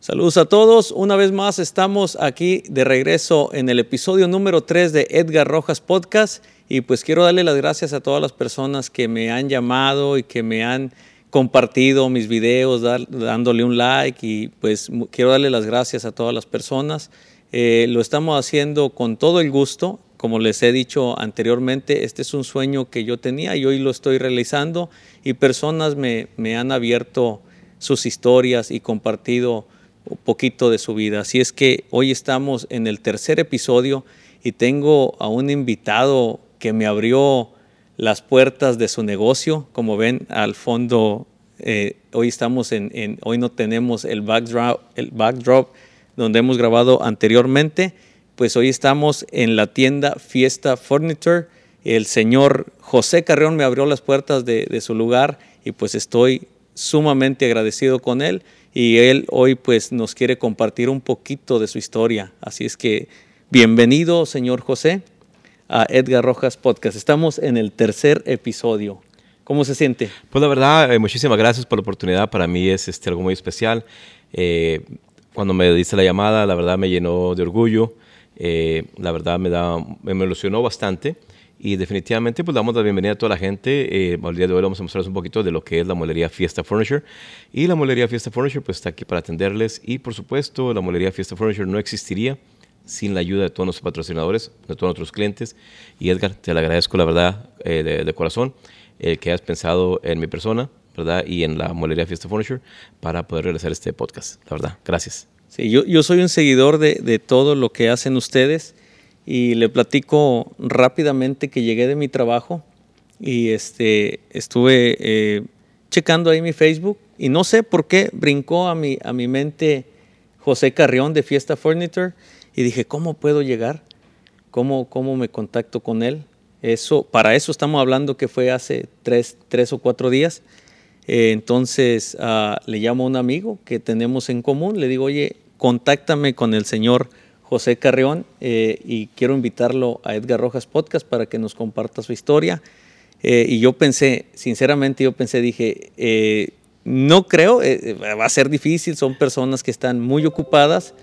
Saludos a todos. Una vez más estamos aquí de regreso en el episodio número 3 de Edgar Rojas Podcast y pues quiero darle las gracias a todas las personas que me han llamado y que me han compartido mis videos, dándole un like y pues quiero darle las gracias a todas las personas. Eh, lo estamos haciendo con todo el gusto. Como les he dicho anteriormente, este es un sueño que yo tenía y hoy lo estoy realizando y personas me, me han abierto sus historias y compartido poquito de su vida. Así es que hoy estamos en el tercer episodio y tengo a un invitado que me abrió las puertas de su negocio. Como ven al fondo, eh, hoy estamos en, hoy no tenemos el backdrop, el backdrop donde hemos grabado anteriormente. Pues hoy estamos en la tienda Fiesta Furniture. El señor José Carrión me abrió las puertas de, de su lugar y pues estoy sumamente agradecido con él y él hoy pues nos quiere compartir un poquito de su historia. Así es que bienvenido, señor José, a Edgar Rojas Podcast. Estamos en el tercer episodio. ¿Cómo se siente? Pues la verdad, eh, muchísimas gracias por la oportunidad. Para mí es este, algo muy especial. Eh, cuando me diste la llamada, la verdad me llenó de orgullo. Eh, la verdad me, da, me ilusionó bastante. Y definitivamente, pues damos la bienvenida a toda la gente. Eh, el día de hoy vamos a mostrarles un poquito de lo que es la molería Fiesta Furniture. Y la molería Fiesta Furniture, pues está aquí para atenderles. Y por supuesto, la molería Fiesta Furniture no existiría sin la ayuda de todos nuestros patrocinadores, de todos nuestros clientes. Y Edgar, te lo agradezco, la verdad, eh, de, corazón, el que has pensado en mi persona, ¿verdad? Y en la molería Fiesta Furniture para poder realizar este podcast. La verdad, gracias. Sí, yo, soy un seguidor de todo lo que hacen ustedes y le platico rápidamente que llegué de mi trabajo y este, estuve eh, checando ahí mi Facebook y no sé por qué brincó a mi, a mi mente José Carrión de Fiesta Furniture y dije, ¿cómo puedo llegar? ¿Cómo, cómo me contacto con él? Eso, para eso estamos hablando que fue hace tres, tres o cuatro días. Eh, entonces ah, le llamo a un amigo que tenemos en común, le digo, oye, contáctame con el señor José Carrión eh, y quiero invitarlo a Edgar Rojas Podcast para que nos comparta su historia. Eh, y yo pensé, sinceramente yo pensé, dije, eh, no creo, va a ser difícil, son personas que están muy ocupadas,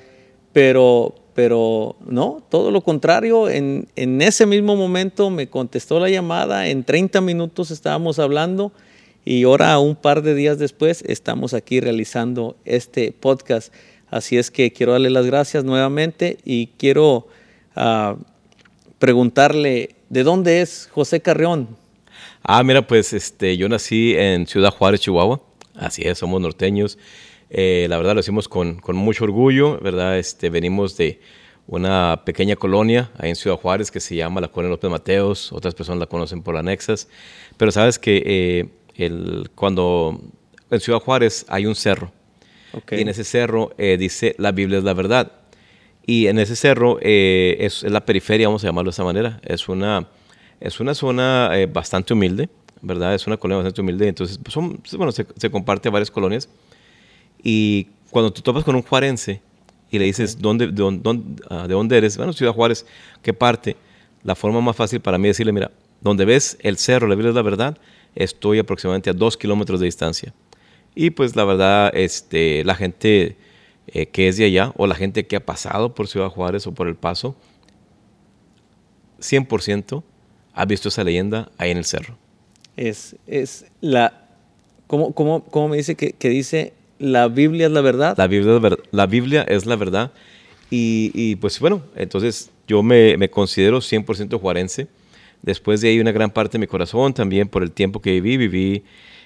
pero, pero no, todo lo contrario, en, en ese mismo momento me contestó la llamada, en 30 minutos estábamos hablando y ahora un par de días después estamos aquí realizando este podcast. Así es que quiero darle las gracias nuevamente y quiero ah, preguntarle, ¿de dónde es José Carrión? Ah, mira, pues este, yo nací en Ciudad Juárez, Chihuahua. Así es, somos norteños. Eh, la verdad lo hicimos con, con, mucho orgullo, ¿verdad? Este, venimos de una pequeña colonia ahí en Ciudad Juárez que se llama la Colonia López Mateos. Otras personas la conocen por anexas. Pero sabes que eh, el, cuando en Ciudad Juárez hay un cerro y en ese cerro eh, dice, la Biblia es la verdad. Y en ese cerro eh, es, la periferia, vamos a llamarlo de esa manera. Es una, es una zona eh, bastante humilde, ¿verdad? Es una colonia bastante humilde. Entonces, pues, son, pues, bueno, se, se, comparte a varias colonias. Y cuando tú topas con un juarense y le dices, ¿dónde, de, dónde, ah, ¿de dónde eres? Bueno, Ciudad Juárez, ¿qué parte? La forma más fácil para mí es decirle, mira, donde ves el cerro, la Biblia es la verdad, estoy aproximadamente a dos kilómetros de distancia. Y pues la verdad, este, la gente eh, que es de allá o la gente que ha pasado por Ciudad Juárez o por El Paso, 100% ha visto esa leyenda ahí en el cerro. Es, es la... ¿Cómo, cómo, cómo me dice que, que, dice la Biblia es la verdad? La Biblia, la Biblia es la verdad. Y, y pues bueno, entonces yo me, me considero 100% juarense. Después de ahí una gran parte de mi corazón, también por el tiempo que viví, viví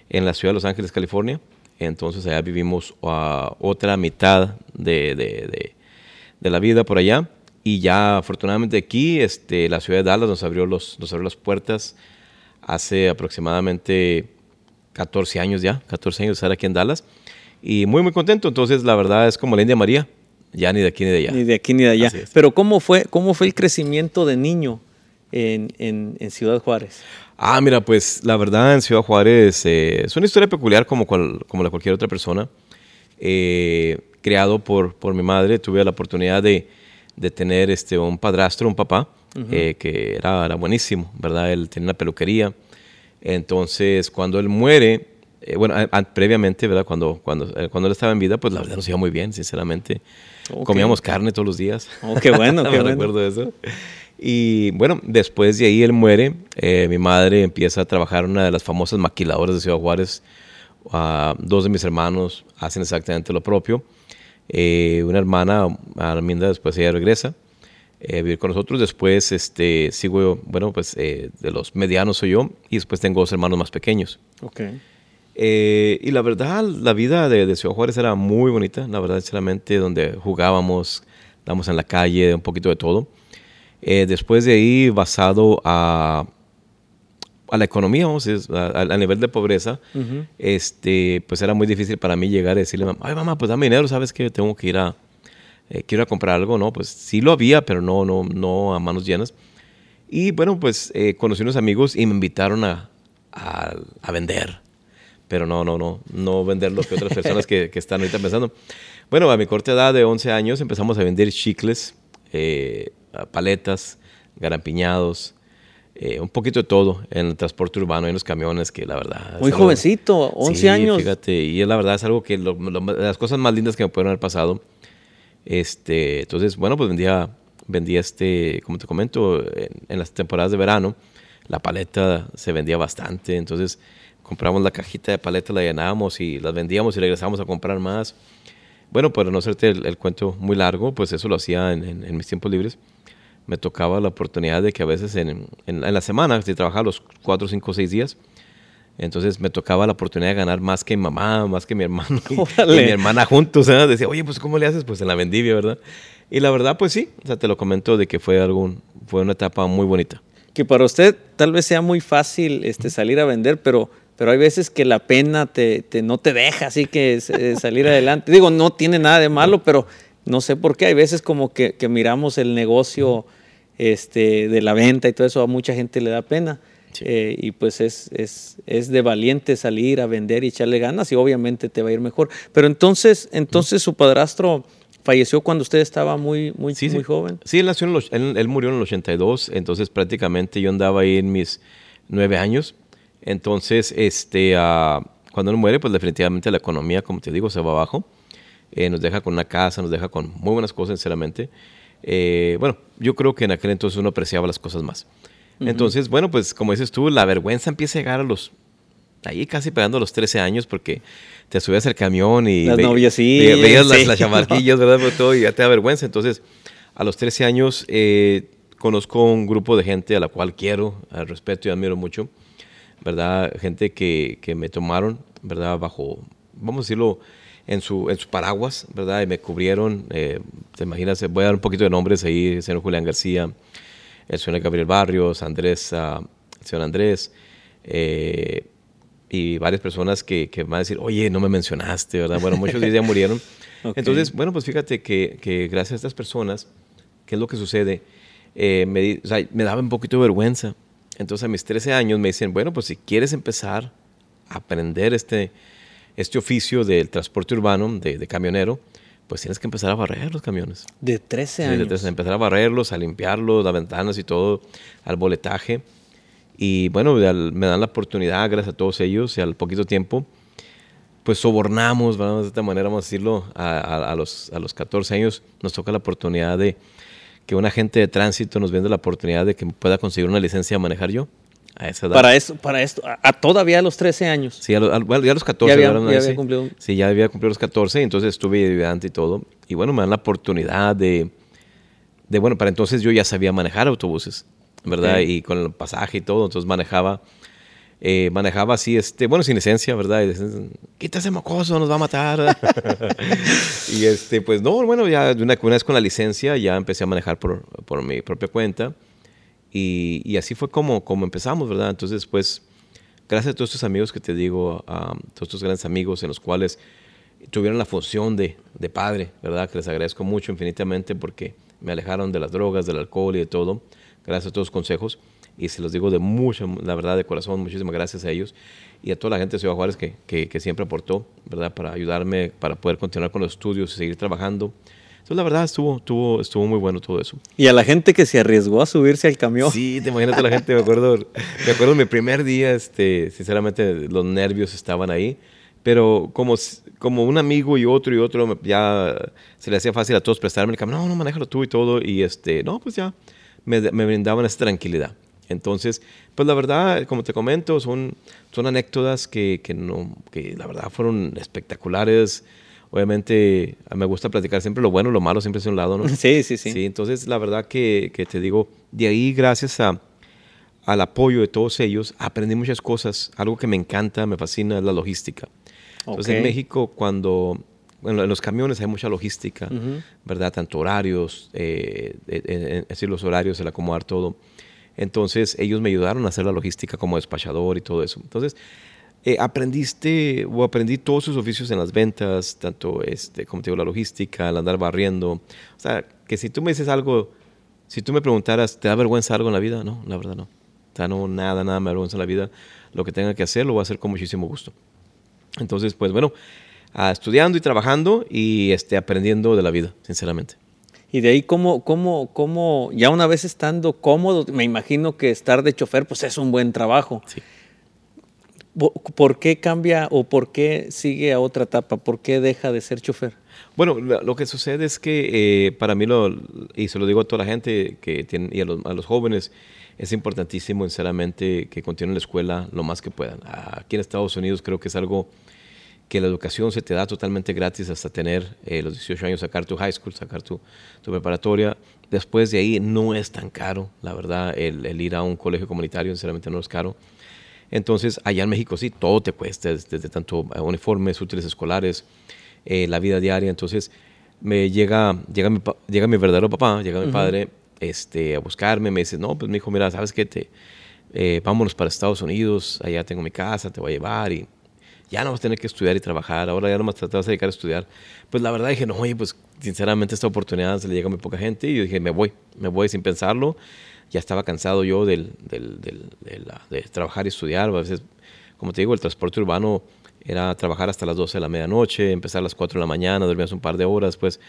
en la ciudad de Los Ángeles, California. Entonces allá vivimos a otra mitad de, de, de, la vida por allá. Y ya afortunadamente aquí, este, la ciudad de Dallas nos abrió, los, nos abrió las puertas hace aproximadamente 14 años ya, 14 años de estar aquí en Dallas. Y muy, muy contento. Entonces, la verdad es como la India María, ya ni de aquí ni de allá. Ni de aquí ni de allá. Pero ¿cómo fue, cómo fue el crecimiento de niño en, en, en Ciudad Juárez? Ah, mira, pues la verdad en Ciudad Juárez eh, es una historia peculiar como, como la cualquier otra persona. Eh, creado por, por mi madre, tuve la oportunidad de, de tener este, un padrastro, un papá, eh, que era, era, buenísimo, ¿verdad? Él tenía una peluquería. Entonces, cuando él muere, bueno, previamente, ¿verdad? Cuando, cuando, cuando él estaba en vida, pues la verdad nos iba muy bien, sinceramente. Comíamos carne todos los días. Oh, qué bueno, qué Me bueno. de eso. Y bueno, después de ahí él muere. Eh, mi madre empieza a trabajar en una de las famosas maquiladoras de Ciudad Juárez. Uh, dos de mis hermanos hacen exactamente lo propio. Eh, una hermana, Arminda, después ella regresa eh, a vivir con nosotros. Después este, sigo, bueno, pues de los medianos soy yo. Y después tengo dos hermanos más pequeños. Okay. Eh, y la verdad, la vida de, de, Ciudad Juárez era muy bonita, la verdad, sinceramente, donde jugábamos, estábamos en la calle, un poquito de todo. Eh, después de ahí, basado a, a la economía, vamos, a, a, nivel de pobreza, uh -huh. este, pues era muy difícil para mí llegar y decirle, ay mamá, pues dame dinero, sabes que tengo que ir a, eh, quiero ir a comprar algo, ¿no? Pues sí lo había, pero no, no, no a manos llenas. Y bueno, pues eh, conocí unos amigos y me invitaron a, a, a vender pero no, no, no, no vender lo que otras personas que, que, están ahorita pensando. Bueno, a mi corta edad de 11 años empezamos a vender chicles, eh, paletas, garampiñados, eh, un poquito de todo en el transporte urbano, en los camiones, que la verdad... Muy algo, jovencito, 11 sí, años. fíjate, y la verdad es algo que, lo, lo, las cosas más lindas que me pudieron haber pasado. Este, entonces, bueno, pues vendía, vendía este, como te comento, en, en las temporadas de verano, la paleta se vendía bastante, entonces compramos la cajita de paletas, la llenábamos y las vendíamos y regresábamos a comprar más. Bueno, para no hacerte el, el cuento muy largo, pues eso lo hacía en, en, en, mis tiempos libres. Me tocaba la oportunidad de que a veces en, en la semana, si trabajaba los 4, 5, 6 días, entonces me tocaba la oportunidad de ganar más que mi mamá, más que mi hermano y, y mi hermana juntos. ¿eh? Decía, oye, pues ¿cómo le haces? Pues en la vendivia, ¿verdad? Y la verdad, pues sí, o sea, te lo comento de que fue, algo, fue una etapa muy bonita. Que para usted tal vez sea muy fácil este, salir a vender, pero pero hay veces que la pena te, te no te deja así que eh, salir adelante. Digo, no tiene nada de malo, pero no sé por qué. Hay veces como que, que, miramos el negocio este, de la venta y todo eso, a mucha gente le da pena. Sí. Eh, y pues es, es, es, de valiente salir a vender y echarle ganas y obviamente te va a ir mejor. Pero entonces, entonces su padrastro falleció cuando usted estaba muy, muy, sí, muy sí. joven. Sí, él, nació en los, él, él murió en el 82, entonces prácticamente yo andaba ahí en mis nueve años. Entonces, este, uh, cuando uno muere, pues definitivamente la economía, como te digo, se va abajo. Eh, nos deja con una casa, nos deja con muy buenas cosas, sinceramente. Eh, bueno, yo creo que en aquel entonces uno apreciaba las cosas más. Uh -huh. Entonces, bueno, pues como dices tú, la vergüenza empieza a llegar a los, ahí casi pegando a los 13 años, porque te subías al camión y las ve, novias, sí, ve, veías sí. las, las chamarquillas, ¿verdad? Por todo, y ya te da vergüenza. Entonces, a los 13 años, eh, conozco un grupo de gente a la cual quiero, respeto y admiro mucho. ¿Verdad? Gente que, que, me tomaron, ¿verdad? Bajo, vamos a decirlo, en su, en su paraguas, ¿verdad? Y me cubrieron, eh, te imaginas, voy a dar un poquito de nombres ahí, el señor Julián García, el señor Gabriel Barrios, Andrés, uh, el señor Andrés, eh, y varias personas que, que, van a decir, oye, no me mencionaste, ¿verdad? Bueno, muchos de ellos ya murieron. okay. Entonces, bueno, pues fíjate que, que, gracias a estas personas, ¿qué es lo que sucede? Eh, me, o sea, me daba un poquito de vergüenza, entonces a mis 13 años me dicen, bueno, pues si quieres empezar a aprender este, este oficio del transporte urbano, de, de camionero, pues tienes que empezar a barrer los camiones. De 13 años. Sí, de 13, empezar a barrerlos, a limpiarlos, las ventanas y todo, al boletaje. Y bueno, al, me dan la oportunidad, gracias a todos ellos, y al poquito tiempo, pues sobornamos, vamos de esta manera, vamos a decirlo, a, a, a, los, a los 14 años nos toca la oportunidad de que un agente de tránsito nos vende la oportunidad de que pueda conseguir una licencia de manejar yo. A esa edad. Para eso, para esto, a, a todavía a los 13 años. Sí, a, lo, a, bueno, ya a los 14. Ya había, ya había cumplido. Sí, ya había cumplido los 14, entonces estuve ayudante y todo. Y bueno, me dan la oportunidad de, de, bueno, para entonces yo ya sabía manejar autobuses, ¿verdad? Y con el pasaje y todo, entonces manejaba, eh, manejaba así, este, bueno, sin licencia, ¿verdad? Y decían, quita ese mocoso, nos va a matar. y este, pues no, bueno, ya una, una, vez con la licencia ya empecé a manejar por, por mi propia cuenta. Y, y, así fue como, como empezamos, ¿verdad? Entonces, pues, gracias a todos estos amigos que te digo, a todos estos grandes amigos en los cuales tuvieron la función de, de, padre, ¿verdad? Que les agradezco mucho infinitamente porque me alejaron de las drogas, del alcohol y de todo, gracias a todos los consejos. Y se los digo de mucha, la verdad, de corazón, muchísimas gracias a ellos y a toda la gente de Ciudad Juárez que, que, que siempre aportó, ¿verdad? Para ayudarme, para poder continuar con los estudios y seguir trabajando. Entonces, la verdad, estuvo, estuvo, estuvo muy bueno todo eso. Y a la gente que se arriesgó a subirse al camión. Sí, te imaginas la gente, me acuerdo, me acuerdo mi primer día, este, sinceramente, los nervios estaban ahí, pero como, como un amigo y otro y otro, ya se le hacía fácil a todos prestarme el camión, no, no, manéjalo tú y todo, y este, no, pues ya, me, me brindaban esa tranquilidad. Entonces, pues la verdad, como te comento, son, son anécdotas que, que, no, que la verdad fueron espectaculares. Obviamente, me gusta platicar siempre lo bueno, lo malo siempre es un lado, ¿no? Sí, sí, sí. Sí, entonces la verdad que, que te digo, de ahí gracias a, al apoyo de todos ellos, aprendí muchas cosas. Algo que me encanta, me fascina es la logística. Entonces en México, cuando bueno, en los camiones hay mucha logística, ¿verdad? Tanto horarios, eh, es decir, los horarios, el acomodar todo. Entonces ellos me ayudaron a hacer la logística como despachador y todo eso. Entonces eh, aprendiste o aprendí todos sus oficios en las ventas, tanto este, como te digo, la logística, el andar barriendo. O sea, que si tú me dices algo, si tú me preguntaras, ¿te da vergüenza algo en la vida? No, la verdad no. O sea, no, nada, nada me da vergüenza en la vida. Lo que tenga que hacer lo voy a hacer con muchísimo gusto. Entonces, pues bueno, estudiando y trabajando y este, aprendiendo de la vida, sinceramente. Y de ahí, ¿cómo, cómo, cómo, ya una vez estando cómodo, me imagino que estar de chofer, pues es un buen trabajo. Sí. ¿Por qué cambia o por qué sigue a otra etapa? ¿Por qué deja de ser chofer? Bueno, lo que sucede es que eh, para mí, lo, y se lo digo a toda la gente que tiene, y a los, a los, jóvenes, es importantísimo, sinceramente, que continúen la escuela lo más que puedan. Aquí en Estados Unidos creo que es algo que la educación se te da totalmente gratis hasta tener eh, los 18 años, sacar tu high school, sacar tu, tu, preparatoria. Después de ahí no es tan caro, la verdad, el, el, ir a un colegio comunitario, sinceramente no es caro. Entonces, allá en México sí, todo te cuesta, desde, desde tanto uniformes, útiles escolares, eh, la vida diaria. Entonces, me llega, llega, mi, llega mi verdadero papá, llega mi uh -huh. padre este, a buscarme, me dice, no, pues mi hijo, mira, ¿sabes qué? Te, eh, vámonos para Estados Unidos, allá tengo mi casa, te voy a llevar y ya no vas a tener que estudiar y trabajar, ahora ya no más te vas a dedicar a estudiar. Pues la verdad dije, no, oye, pues sinceramente esta oportunidad se le llega a muy poca gente y yo dije, me voy, me voy sin pensarlo. Ya estaba cansado yo del, del, del, de, trabajar y estudiar. A veces, como te digo, el transporte urbano era trabajar hasta las 12 de la medianoche, empezar a las 4 de la mañana, dormías un par de horas, después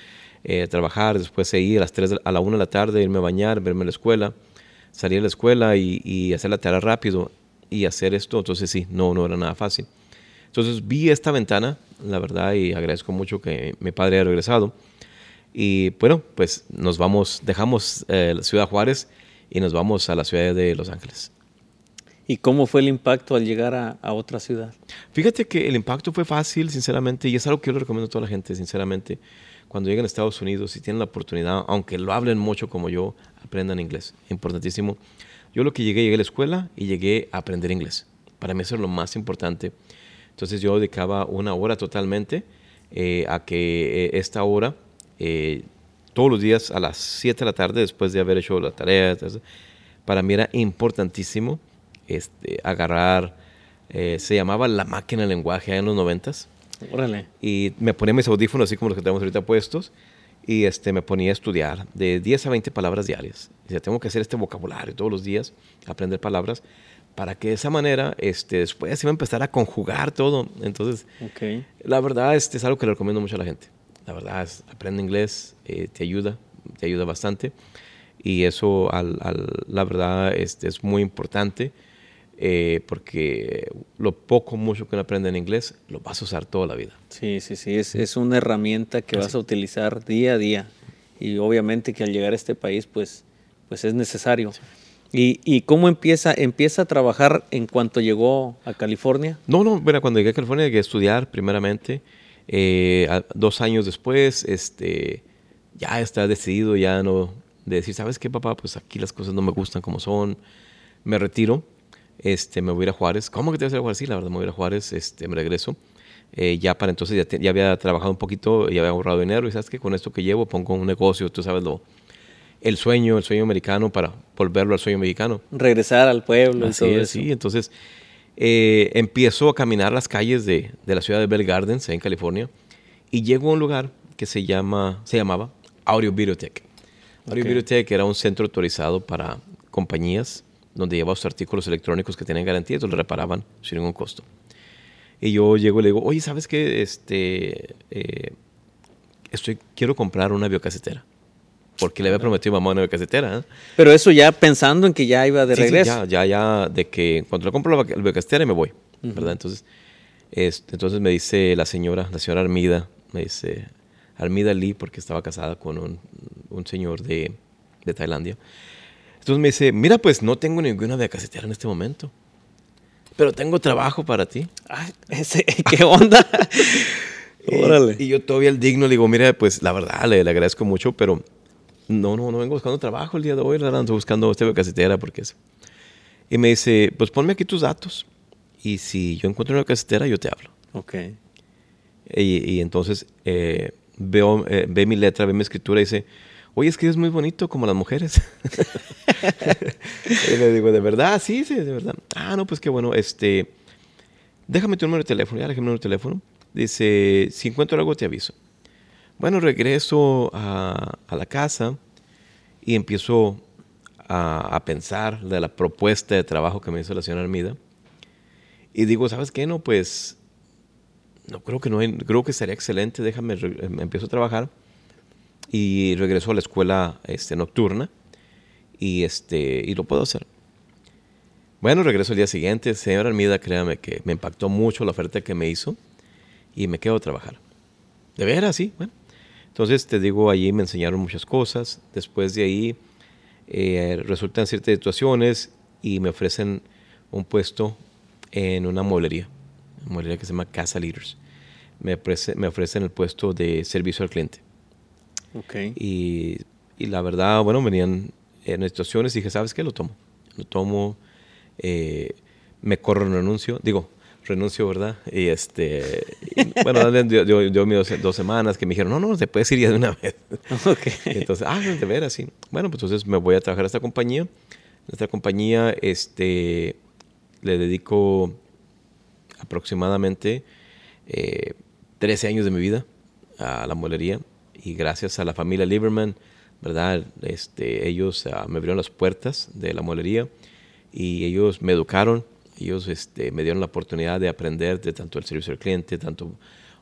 eh, trabajar, después seguir a las 3 de, a la 1 de la tarde, irme a bañar, verme a la escuela, salir a la escuela y, y hacer la tarea rápido y hacer esto. Entonces sí, no, no era nada fácil. Entonces vi esta ventana, la verdad, y agradezco mucho que mi padre haya regresado. Y bueno, pues nos vamos, dejamos eh, la ciudad Juárez y nos vamos a la ciudad de Los Ángeles. ¿Y cómo fue el impacto al llegar a, a, otra ciudad? Fíjate que el impacto fue fácil, sinceramente, y es algo que yo le recomiendo a toda la gente, sinceramente. Cuando lleguen a Estados Unidos, si tienen la oportunidad, aunque lo hablen mucho como yo, aprendan inglés. Importantísimo. Yo lo que llegué, llegué a la escuela y llegué a aprender inglés. Para mí eso es lo más importante. Entonces yo dedicaba una hora totalmente eh, a que eh, esta hora, eh, todos los días a las 7 de la tarde, después de haber hecho la tarea, para mí era importantísimo este, agarrar, se llamaba la máquina de lenguaje en los noventas. Órale. Y me ponía mis audífonos así como los que tenemos ahorita puestos y este, me ponía a estudiar de 10 a 20 palabras diarias. O sea, tengo que hacer este vocabulario todos los días, aprender palabras para que de esa manera este, después se iba a empezar a conjugar todo. Entonces, okay. la verdad este, es algo que le recomiendo mucho a la gente. La verdad es, aprende inglés, eh, te ayuda, te ayuda bastante. Y eso, al, al, la verdad, este, es muy importante eh, porque lo poco, mucho que uno aprende en inglés, lo vas a usar toda la vida. Sí, sí, sí, es, es una herramienta que Así. vas a utilizar día a día. Y obviamente que al llegar a este país, pues, pues es necesario. Sí. ¿Y, ¿Y, cómo empieza? ¿Empieza a trabajar en cuanto llegó a California? No, no, bueno, cuando llegué a California llegué a estudiar primeramente. Eh, a, dos años después, este, ya está decidido, ya no, de decir, ¿sabes qué, papá? Pues aquí las cosas no me gustan como son. Me retiro, este, me voy a ir a Juárez. ¿Cómo que te vas a ir a Juárez? Sí, la verdad, me voy a ir a Juárez, este, me regreso. Eh, ya para entonces ya, te, ya, había trabajado un poquito, ya había ahorrado dinero y sabes que con esto que llevo pongo un negocio, tú sabes lo, el sueño, el sueño americano para volverlo al sueño mexicano. Regresar al pueblo. Así es, sí. Entonces eh, empiezo a caminar las calles de, de, la ciudad de Bell Gardens, en California, y llego a un lugar que se, llama, se llamaba Audio Videotech. Audio okay. Videotech era un centro autorizado para compañías donde llevaba sus artículos electrónicos que tenían garantía y los reparaban sin ningún costo. Y yo llego y le digo, oye, ¿sabes qué? Este, eh, estoy, quiero comprar una biocasetera. Porque le había prometido a mamá una biocasetera. ¿eh? Pero eso ya pensando en que ya iba de Sí, sí, regreso. ya, ya, ya, de que cuando le compro la, biocasetera me voy, ¿verdad? Entonces, este, entonces me dice la señora, la señora Armida, me dice, Armida Lee, porque estaba casada con un, un señor de, de Tailandia. Entonces me dice, mira, pues no tengo ninguna biocasetera en este momento, pero tengo trabajo para ti. Ay, ese- ¿Qué onda? Y- Órale. Y, yo todavía el digno le digo, mira, pues la verdad le, le agradezco mucho, pero no, no, no vengo buscando trabajo el día de hoy, la verdad, ando buscando esta casetera porque es... Y me dice, pues ponme aquí tus datos y si yo encuentro una casetera yo te hablo. ok. Y, y entonces eh, veo, eh, ve mi letra, ve mi escritura y dice, oye, escribes muy bonito como las mujeres. y le digo, ¿de verdad? Sí, sí, de verdad. Ah, no, pues qué bueno. Este, déjame tu número de teléfono. Ya, déjame mi número de teléfono. Dice, si encuentro algo te aviso. Bueno, regreso a, la casa y empiezo a, pensar de la propuesta de trabajo que me hizo la señora Armida. Y digo, ¿sabes qué? No, pues no creo que no hay- creo que sería excelente déjame re- em- empiezo a trabajar. Y regreso a la escuela este, nocturna y este y lo puedo hacer. Bueno regreso el día siguiente. Señora Armida créame que me impactó mucho la oferta que me hizo y me quedo a trabajar. De veras sí bueno entonces te digo allí me enseñaron muchas cosas después de ahí eh, resultan ciertas situaciones y me ofrecen un puesto en una mueblería, una mueblería que se llama Casa Leaders. Me, ofrece- me ofrecen el puesto de servicio al cliente. Ok. Y, y la verdad, bueno, venían en situaciones y dije, ¿sabes qué? Lo tomo. Lo tomo, eh, me corro un renuncio, digo, renuncio, ¿verdad? Y este, y, bueno, dio mis dos, dos semanas que me dijeron, no, no, te puedes ir ya de una vez. Ok. Entonces, ah, de veras, sí. Bueno, pues entonces me voy a trabajar a esta compañía. Esta compañía, este, le dedico aproximadamente eh, 13 años de mi vida a la molería y gracias a la familia Lieberman, ¿verdad? Este, ellos ah, me abrieron las puertas de la molería y ellos me educaron, ellos este, me dieron la oportunidad de aprender de tanto el servicio al cliente, tanto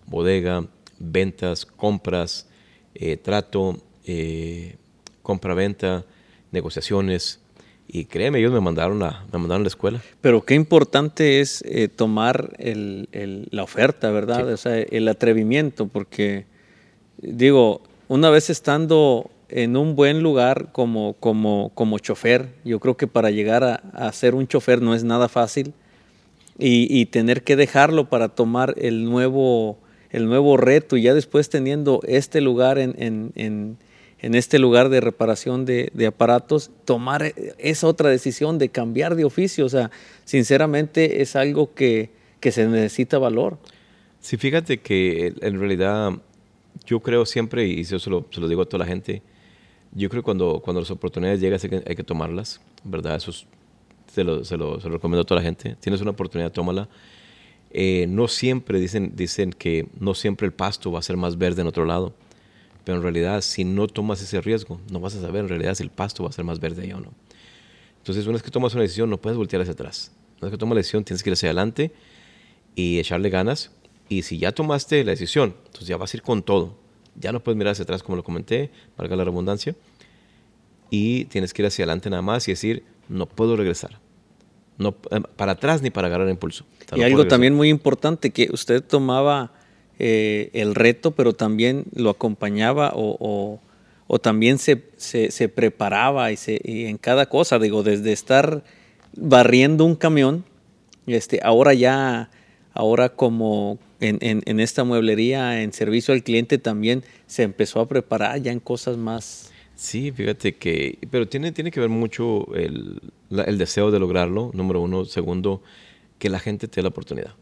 bodega, ventas, compras, eh, trato, eh, compra-venta, negociaciones. Y créeme, ellos me mandaron a, me mandaron a la escuela. Pero qué importante es eh, tomar el- el- la oferta, ¿verdad? Sí. O sea, el atrevimiento, porque digo, una vez estando en un buen lugar como, como, como chofer, yo creo que para llegar a, a ser un chofer no es nada fácil y, y tener que dejarlo para tomar el nuevo, el nuevo reto y ya después teniendo este lugar en, en- en- en este lugar de reparación de, de aparatos, tomar eh, esa otra decisión de cambiar de oficio. O sea, sinceramente es algo que, que se necesita valor. Sí, fíjate que en realidad yo creo siempre, y yo se lo, se lo digo a toda la gente, yo creo que cuando, cuando las oportunidades llegan hay que, tomarlas, ¿verdad? Eso es- se, lo, se, lo, se lo recomiendo a toda la gente. Tienes una oportunidad, tómala. Eh, no siempre, dicen, dicen que no siempre el pasto va a ser más verde en otro lado, pero en realidad si no tomas ese riesgo, no vas a saber en realidad si el pasto va a ser más verde ahí o no. Entonces, una vez que tomas una decisión, no puedes voltear hacia atrás. Una vez que tomas la decisión, tienes que ir hacia adelante y echarle ganas. Y si ya tomaste la decisión, entonces ya vas a ir con todo. Ya no puedes mirar hacia atrás, como lo comenté, valga la redundancia. Y tienes que ir hacia adelante nada más y decir, no puedo regresar. No, eh, para atrás ni para agarrar impulso. O sea, y no algo también muy importante, que usted tomaba eh, el reto, pero también lo acompañaba o, o- o también se, se- se preparaba y, se, y en cada cosa, digo, desde estar barriendo un camión, este, ahora ya, ahora como en, en- en esta mueblería, en servicio al cliente también se empezó a preparar ya en cosas más... Sí, fíjate que, pero tiene, tiene que ver mucho el, la- el deseo de lograrlo, número uno. Segundo, que la gente te dé la oportunidad.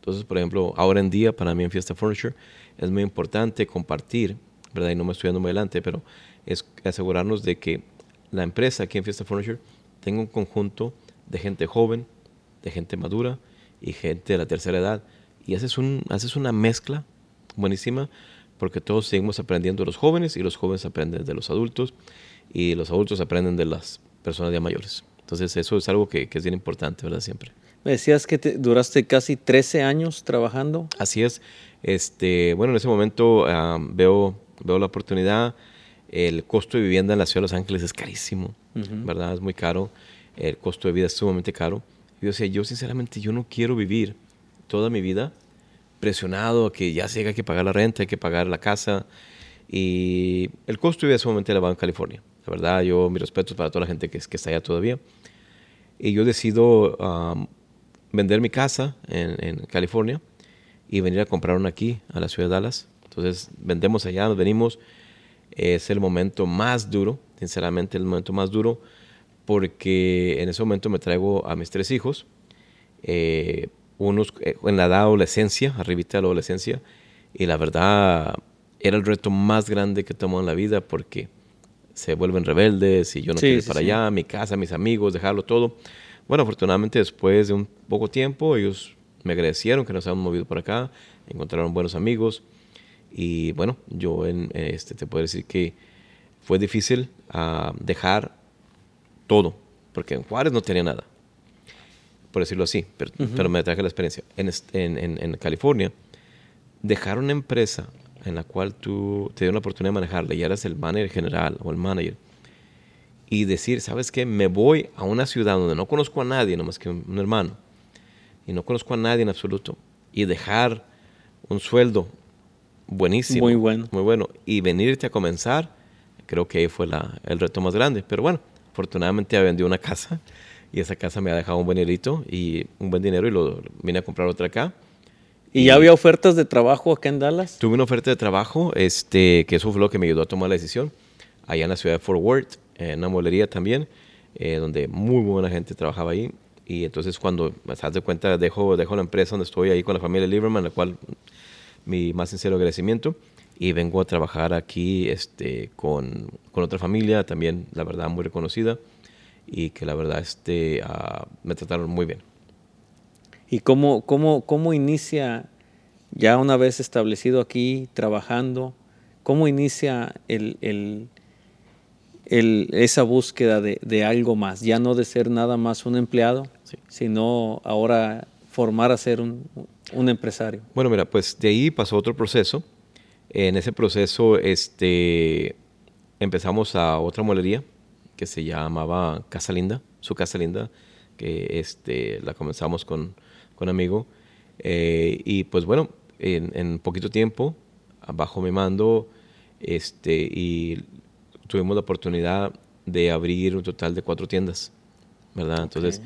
Entonces, por ejemplo, ahora en día, para mí en Fiesta Furniture, es muy importante compartir, ¿verdad? Y no me estoy yendo muy adelante, pero es asegurarnos de que la empresa aquí en Fiesta Furniture tenga un conjunto de gente joven, de gente madura y gente de la tercera edad. Y haces, un, haces una mezcla buenísima porque todos seguimos aprendiendo de los jóvenes y los jóvenes aprenden de los adultos y los adultos aprenden de las personas ya mayores. Entonces eso es algo que, que es bien importante, ¿verdad? Siempre. Me decías que te- duraste casi 13 años trabajando. Así es. Este, bueno, en ese momento veo veo la oportunidad. El costo de vivienda en la ciudad de Los Ángeles es carísimo, ¿verdad? Es muy caro. El costo de vida es sumamente caro. Yo decía, yo sinceramente, yo no quiero vivir toda mi vida presionado que ya se hay que pagar la renta, hay que pagar la casa. Y el costo de vida sumamente elevado en California. La verdad, yo mis respetos para toda la gente que, que está allá todavía. Y yo decido vender mi casa en, en, California y venir a comprar una aquí, a la ciudad de Dallas. Entonces, vendemos allá, nos venimos. Es el momento más duro, sinceramente, el momento más duro, porque en ese momento me traigo a mis tres hijos. Eh, unos eh, en la edad adolescencia, arribita de la adolescencia, y la verdad era el reto más grande que tomó en la vida porque se vuelven rebeldes y yo no quiero ir para allá, mi casa, mis amigos, dejarlo todo. Bueno, afortunadamente después de un poco tiempo ellos me agradecieron que nos habíamos movido por acá, encontraron buenos amigos y bueno, yo en, este, te puedo decir que fue difícil uh, dejar todo, porque en Juárez no tenía nada por decirlo así, pero, pero me traje la experiencia. En, en, en, California, dejar una empresa en la cual tú te dio la oportunidad de manejarla y eras el manager general o el manager, y decir, ¿sabes qué? Me voy a una ciudad donde no conozco a nadie, nomás que un, hermano, y no conozco a nadie en absoluto, y dejar un sueldo buenísimo. Muy bueno. Muy bueno. Y venirte a comenzar, creo que ahí fue la, el reto más grande. Pero bueno, afortunadamente ya vendí una casa y esa casa me ha dejado un buen dinerito y un buen dinero y lo vine a comprar otra acá. ¿Y, ya había ofertas de trabajo acá en Dallas? Tuve una oferta de trabajo, este, que eso fue lo que me ayudó a tomar la decisión. Allá en la ciudad de Fort Worth, en una molería también, eh, donde muy buena gente trabajaba ahí. Y entonces cuando, me das de cuenta, dejo, dejo la empresa donde estoy ahí con la familia Lieberman, la cual mi más sincero agradecimiento. Y vengo a trabajar aquí este, con, con otra familia, también, la verdad, muy reconocida y que la verdad este, uh, me trataron muy bien. ¿Y cómo, cómo, cómo inicia, ya una vez establecido aquí, trabajando, cómo inicia el, el, el, esa búsqueda de, de, algo más? Ya no de ser nada más un empleado, sí. sino ahora formar a ser un, un empresario. Bueno, mira, pues de ahí pasó otro proceso. En ese proceso este, empezamos a otra molería que se llamaba Casa Linda, su Casa Linda, que este, la comenzamos con, con amigo. Eh, y pues bueno, en, en, poquito tiempo, bajo mi mando, este, y tuvimos la oportunidad de abrir un total de cuatro tiendas, ¿verdad? Entonces,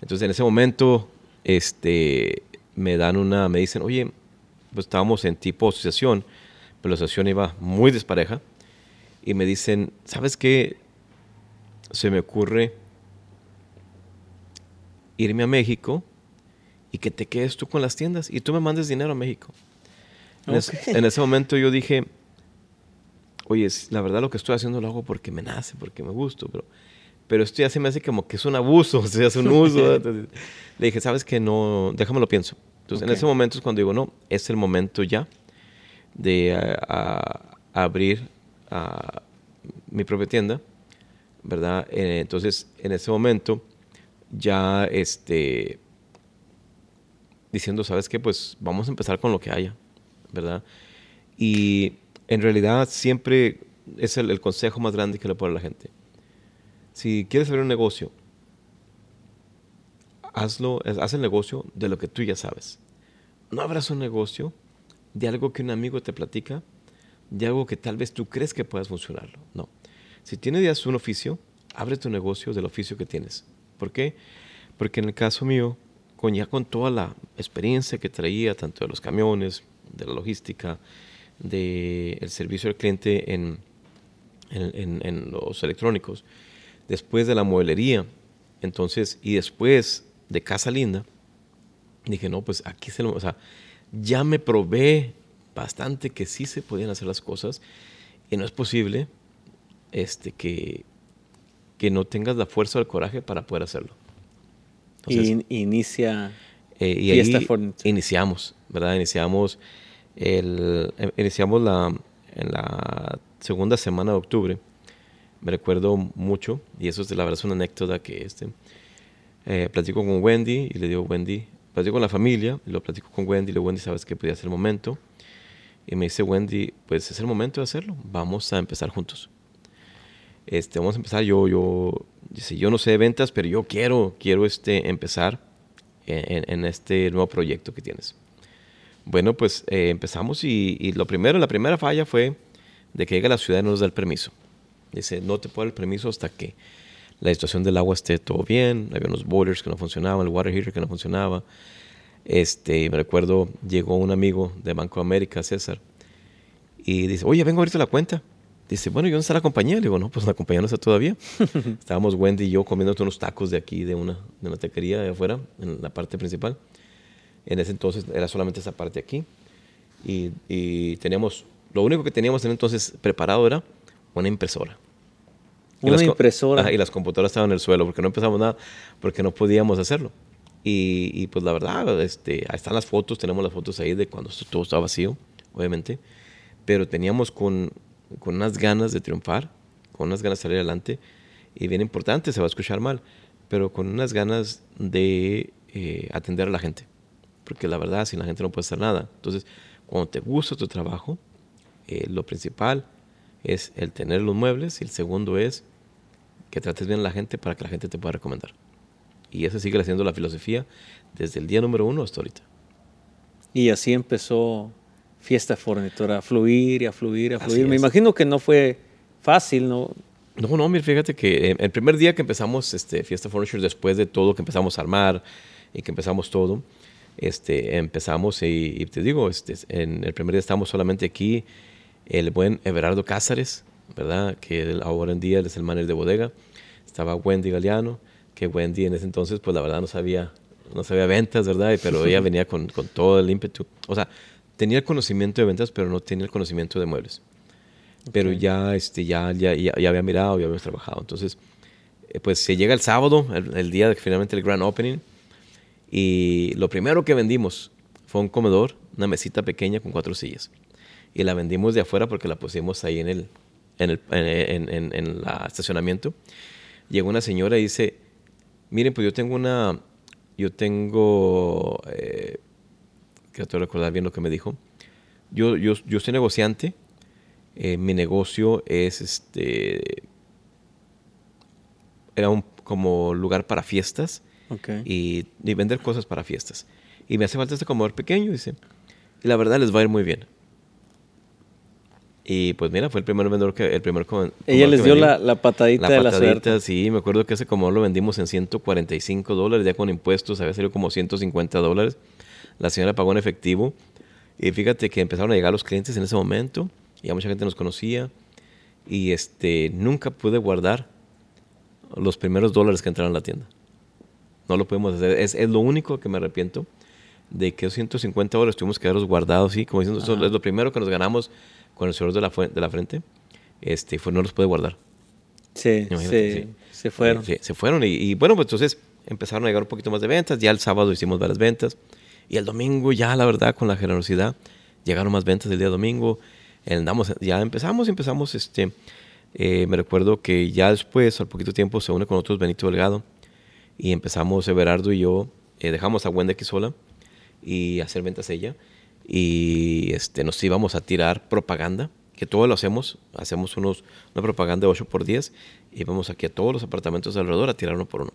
entonces en ese momento, este, me dan una, me dicen, oye, pues estábamos en tipo asociación, pero la asociación iba muy despareja, y me dicen, ¿sabes qué? Se me ocurre irme a México y que te quedes tú con las tiendas y tú me mandes dinero a México. En, ese momento yo dije, oye, la verdad lo que estoy haciendo lo hago porque me nace, porque me gusta, pero, pero esto ya se me hace como que es un abuso, o sea, es un uso. le dije, ¿sabes que No, déjame lo pienso. Entonces en ese momento es cuando digo, no, es el momento ya de abrir mi propia tienda ¿verdad? Eh, entonces, en ese momento, ya este, diciendo, ¿sabes qué? Pues vamos a empezar con lo que haya, ¿verdad? Y en realidad siempre es el, consejo más grande que le puedo a la gente. Si quieres abrir un negocio, hazlo, haz el negocio de lo que tú ya sabes. No abras un negocio de algo que un amigo te platica, de algo que tal vez tú crees que puedas funcionarlo. No. Si tienes ya un oficio, abre tu negocio del oficio que tienes. ¿Por qué? Porque en el caso mío, con ya con toda la experiencia que traía, tanto de los camiones, de la logística, del el servicio al cliente en, en, los electrónicos, después de la mueblería, entonces, y después de Casa Linda, dije, no, pues aquí se lo, o sea, ya me probé bastante que sí se podían hacer las cosas y no es posible este, que, que no tengas la fuerza o el coraje para poder hacerlo. y inicia eh, y ahí iniciamos, ¿verdad? Iniciamos, el, em, iniciamos la, en la segunda semana de octubre. Me recuerdo mucho, y eso es de la verdad es una anécdota que este, eh, platico con Wendy y le digo, Wendy, platico con la familia, y lo platico con Wendy, y le digo, Wendy, sabes que podía ser el momento. Y me dice Wendy, pues es el momento de hacerlo, vamos a empezar juntos. Este, vamos a empezar, yo, yo, yo no sé ventas, pero yo quiero, quiero este, empezar en, este nuevo proyecto que tienes. Bueno, pues eh, empezamos y, lo primero, la primera falla fue de que llega la ciudad y no nos da el permiso. Dice, no te puedo dar el permiso hasta que la situación del agua esté todo bien, había unos boilers que no funcionaban, el water heater que no funcionaba. Este, me recuerdo, llegó un amigo de Banco de América, César, y dice, oye, vengo a abrirte la cuenta. Dice, bueno, ¿y dónde está la compañía? Le digo, no, pues la compañía no está todavía. Estábamos Wendy y yo comiendo unos tacos de aquí, de una, de una taquería de afuera, en la parte principal. En ese entonces era solamente esa parte aquí. Y, y teníamos, lo único que teníamos en entonces preparado era una impresora. Una impresora. Ajá, y las computadoras estaban en el suelo porque no empezamos nada, porque no podíamos hacerlo. Y, y, pues la verdad, este, ahí están las fotos, tenemos las fotos ahí de cuando todo estaba vacío, obviamente. Pero teníamos con, con unas ganas de triunfar, con unas ganas de salir adelante. Y bien importante, se va a escuchar mal, pero con unas ganas de eh, atender a la gente. Porque la verdad, sin la gente no puede hacer nada. Entonces, cuando te gusta tu trabajo, eh, lo principal es el tener los muebles y el segundo es que trates bien a la gente para que la gente te pueda recomendar. Y esa sigue siendo la filosofía desde el día número uno hasta ahorita. Y así empezó Fiesta Fornitura a fluir y a fluir, a fluir. Me imagino que no fue fácil, ¿no? No, no, mira, fíjate que eh, el primer día que empezamos este, Fiesta Furniture, después de todo que empezamos a armar y que empezamos todo, este, empezamos y, y te digo, este, en el primer día estábamos solamente aquí el buen Everardo Cázares, ¿verdad? Que ahora en día es el manager de bodega. Estaba Wendy Galeano, que Wendy en ese entonces, pues la verdad no sabía, no sabía ventas, ¿verdad? Pero ella venía con, con todo el ímpetu. O sea, tenía el conocimiento de ventas, pero no tenía el conocimiento de muebles. Okay. Pero ya, este, ya, ya, ya, había mirado, ya habíamos trabajado. Entonces, eh, pues se llega el sábado, el, el, día de finalmente el grand opening, y lo primero que vendimos fue un comedor, una mesita pequeña con cuatro sillas y la vendimos de afuera porque la pusimos ahí en el, en el en, en, en la estacionamiento. Llegó una señora y dice, miren, pues yo tengo una, yo tengo, eh, quiero recordar bien lo que me dijo, yo, yo, yo soy negociante, eh, mi negocio es este, era un como lugar para fiestas okay. y, y vender cosas para fiestas. Y me hace falta este comedor pequeño, dice. Y la verdad les va a ir muy bien. Y pues mira, fue el primer vendedor que... El primer comedor Ella les dio la, la, patadita la de patadita, la suerte. Sí, me acuerdo que ese comedor lo vendimos en 145 dólares, ya con impuestos había salido como 150 dólares. La señora pagó en efectivo. Y fíjate que empezaron a llegar los clientes en ese momento. Ya mucha gente nos conocía. Y este, nunca pude guardar los primeros dólares que entraron a la tienda. No lo podemos hacer. Es, es lo único que me arrepiento de que esos 150 dólares tuvimos que quedarlos guardados, sí, como diciendo, eso es lo primero que nos ganamos con el sudor de la, de la frente, este, fue, no los puede guardar. Sí, sí, sí, se fueron. Sí, se fueron y, y, bueno, pues entonces empezaron a llegar un poquito más de ventas, ya el sábado hicimos varias ventas y el domingo ya la verdad con la generosidad llegaron más ventas el día domingo, andamos, ya empezamos, empezamos, este, eh, me recuerdo que ya después, al poquito tiempo, se une con nosotros Benito Delgado y empezamos Everardo y yo, eh, dejamos a Wendy aquí sola y hacer ventas ella y este, nos íbamos a tirar propaganda, que todo lo hacemos, hacemos unos, una propaganda de 8 por 10 y vamos aquí a todos los apartamentos alrededor a tirar uno por uno,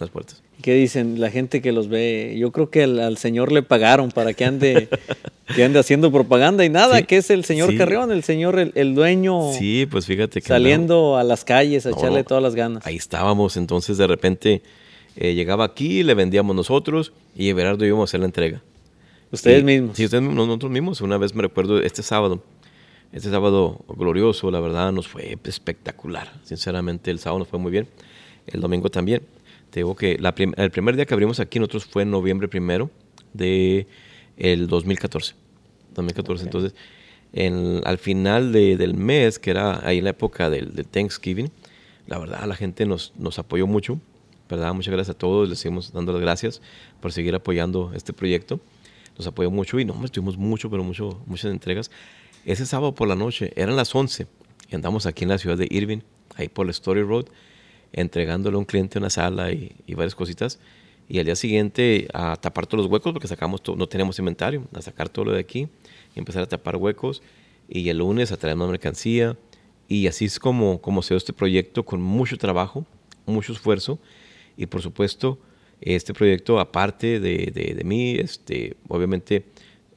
las puertas. ¿Qué dicen la gente que los ve? Yo creo que al, al señor le pagaron para que ande, que ande haciendo propaganda y nada, sí, que es el señor sí. Carreón, el señor, el, el, dueño. Sí, pues fíjate que. Saliendo a las calles a no, echarle todas las ganas. Ahí estábamos, entonces de repente eh, llegaba aquí, le vendíamos nosotros y Everardo íbamos a hacer la entrega. Ustedes y, mismos. Sí, ustedes nosotros mismos. Una vez me recuerdo este sábado, este sábado glorioso, la verdad nos fue espectacular. Sinceramente, el sábado nos fue muy bien. El domingo también. Te digo que la prim el primer día que abrimos aquí nosotros fue en noviembre primero de el 2014. 2014. Okay. Entonces, en, al final de, del mes, que era ahí en la época del, del, Thanksgiving, la verdad la gente nos, nos apoyó mucho. ¿verdad? Muchas gracias a todos. Les seguimos dando las gracias por seguir apoyando este proyecto nos apoyó mucho y no, tuvimos mucho, pero mucho, muchas entregas. Ese sábado por la noche, eran las 11, y andamos aquí en la ciudad de Irving, ahí por la Story Road, entregándole a un cliente una sala y, y, varias cositas. Y al día siguiente a tapar todos los huecos porque sacamos no teníamos inventario, a sacar todo lo de aquí y empezar a tapar huecos y el lunes a traer más mercancía. Y así es como, como se dio este proyecto con mucho trabajo, mucho esfuerzo y por supuesto este proyecto aparte de, de, mí, este, obviamente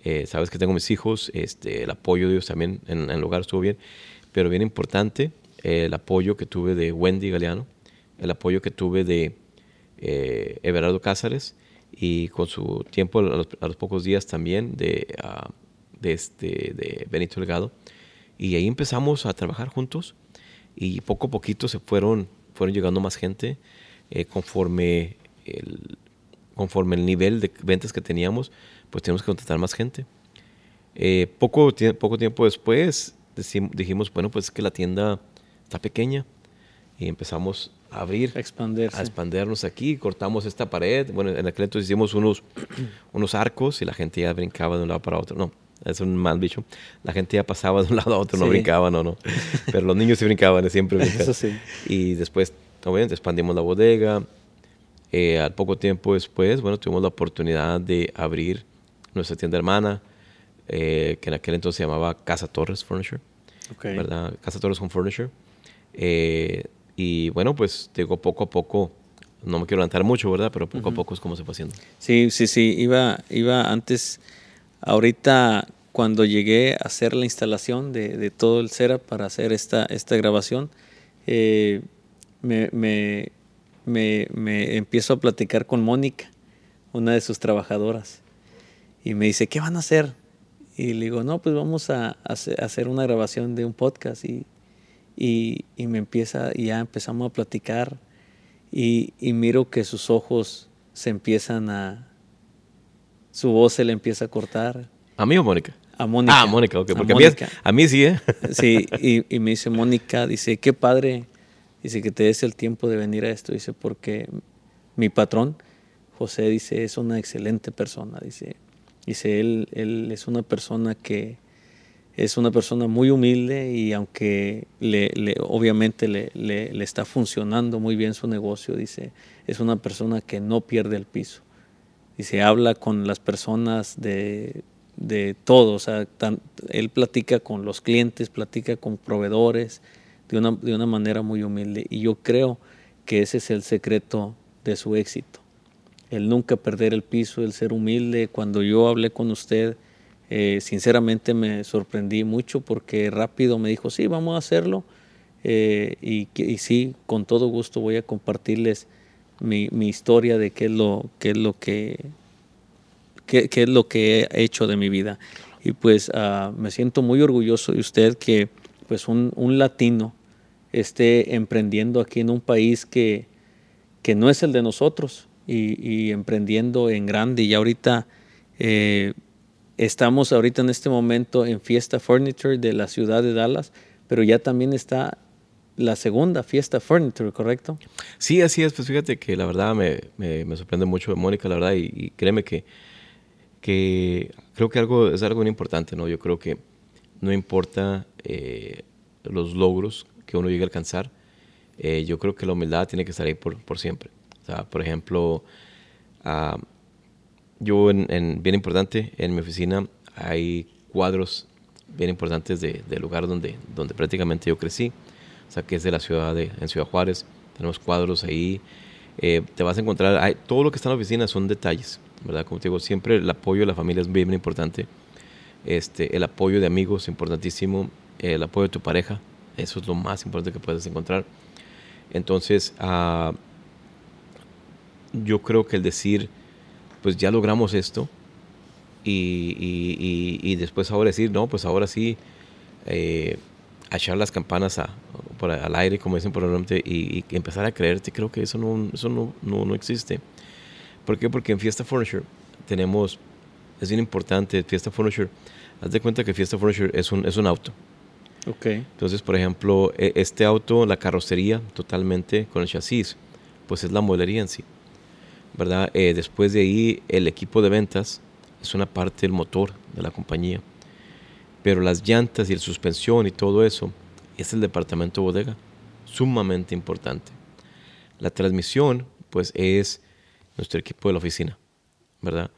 eh, sabes que tengo mis hijos, este, el apoyo de ellos también en, el lugar estuvo bien, pero bien importante el apoyo que tuve de Wendy Galeano, el apoyo que tuve de eh, Everardo Cázares y con su tiempo a los, pocos días también de, ah, de, este, de Benito Delgado. Y ahí empezamos a trabajar juntos y poco a poquito se fueron, fueron llegando más gente eh, conforme, el, conforme el nivel de ventas que teníamos, pues tenemos que contratar más gente. Eh, poco, poco tiempo después dijimos, bueno, pues es que la tienda está pequeña y empezamos a abrir, expandirse. a expandernos aquí, cortamos esta pared, bueno, en aquel entonces hicimos unos, unos arcos y la gente ya brincaba de un lado para otro, no, es un mal bicho, la gente ya pasaba de un lado a otro, no brincaba, no, no, pero los niños sí brincaban, siempre brincaban. Eso sí. Y después, obviamente, expandimos la bodega, eh, al poco tiempo después, bueno, tuvimos la oportunidad de abrir nuestra tienda hermana, eh, que en aquel entonces se llamaba Casa Torres Furniture, ¿verdad? Casa Torres Home Furniture. Eh, y bueno, pues digo, poco a poco, no me quiero levantar mucho, ¿verdad? Pero poco a poco es como se fue haciendo. Sí, sí, sí, iba, iba antes, ahorita cuando llegué a hacer la instalación de, de todo el setup para hacer esta, esta grabación, eh, me, me, me, me, empiezo a platicar con Mónica, una de sus trabajadoras, y me dice, ¿qué van a hacer? Y le digo, no, pues vamos a, a hacer una grabación de un podcast. Y, y, y me empieza, y ya empezamos a platicar y, y, miro que sus ojos se empiezan a, su voz se le empieza a cortar. ¿A mí o Mónica? A Mónica. Ah, Mónica, ok, porque a, Mónica. A, mí, sí, ¿eh? Sí, y, y, me dice Mónica, dice, qué padre, dice que te des el tiempo de venir a esto, dice, porque mi patrón, José, dice, es una excelente persona, dice, dice, él, él es una persona que, es una persona muy humilde y aunque le, obviamente le, le, está funcionando muy bien su negocio, dice, es una persona que no pierde el piso. Dice, habla con las personas de, de todo, o sea, él platica con los clientes, platica con proveedores de una, de una manera muy humilde y yo creo que ese es el secreto de su éxito. El nunca perder el piso, el ser humilde. Cuando yo hablé con usted, eh, sinceramente me sorprendí mucho porque rápido me dijo, sí, vamos a hacerlo. Eh, y, sí, con todo gusto voy a compartirles mi, historia de qué es lo, qué es lo que qué, es lo que he hecho de mi vida. Y pues uh, me siento muy orgulloso de usted que pues un, latino esté emprendiendo aquí en un país que, que no es el de nosotros y, y emprendiendo en grande. Y ahorita eh, Estamos ahorita en este momento en Fiesta Furniture de la ciudad de Dallas, pero ya también está la segunda Fiesta Furniture, ¿correcto? Sí, así es. Pues fíjate que la verdad me, me, sorprende mucho, Mónica, la verdad, y, créeme que, que creo que algo, es algo muy importante, ¿no? Yo creo que no importa eh, los logros que uno llegue a alcanzar, eh, yo creo que la humildad tiene que estar ahí por, por siempre. O sea, por ejemplo, uh, yo, en, bien importante, en mi oficina hay cuadros bien importantes del lugar donde, donde prácticamente yo crecí, o sea, que es de la ciudad de en Ciudad Juárez. Tenemos cuadros ahí. Eh, te vas a encontrar, hay, todo lo que está en la oficina son detalles, ¿verdad? Como te digo, siempre el apoyo de la familia es bien, importante. Este, el apoyo de amigos, importantísimo. El apoyo de tu pareja, eso es lo más importante que puedes encontrar. Entonces, uh, yo creo que el decir, pues ya logramos esto y, y, y, después ahora decir, no, pues ahora sí, eh, echar las campanas a, por, al aire, como dicen por el nombre, y, empezar a creerte, creo que eso no, eso no, no, no, existe. ¿Por qué? Porque en Fiesta Furniture tenemos, es bien importante, Fiesta Furniture, haz de cuenta que Fiesta Furniture es un, es un auto. Okay. Entonces, por ejemplo, e, este auto, la carrocería totalmente con el chasis, pues es la molería en sí. ¿Verdad? Eh, después de ahí, el equipo de ventas es una parte del motor de la compañía. Pero las llantas y el suspensión y todo eso es el departamento bodega, sumamente importante. La transmisión, pues, es nuestro equipo de la oficina, ¿verdad?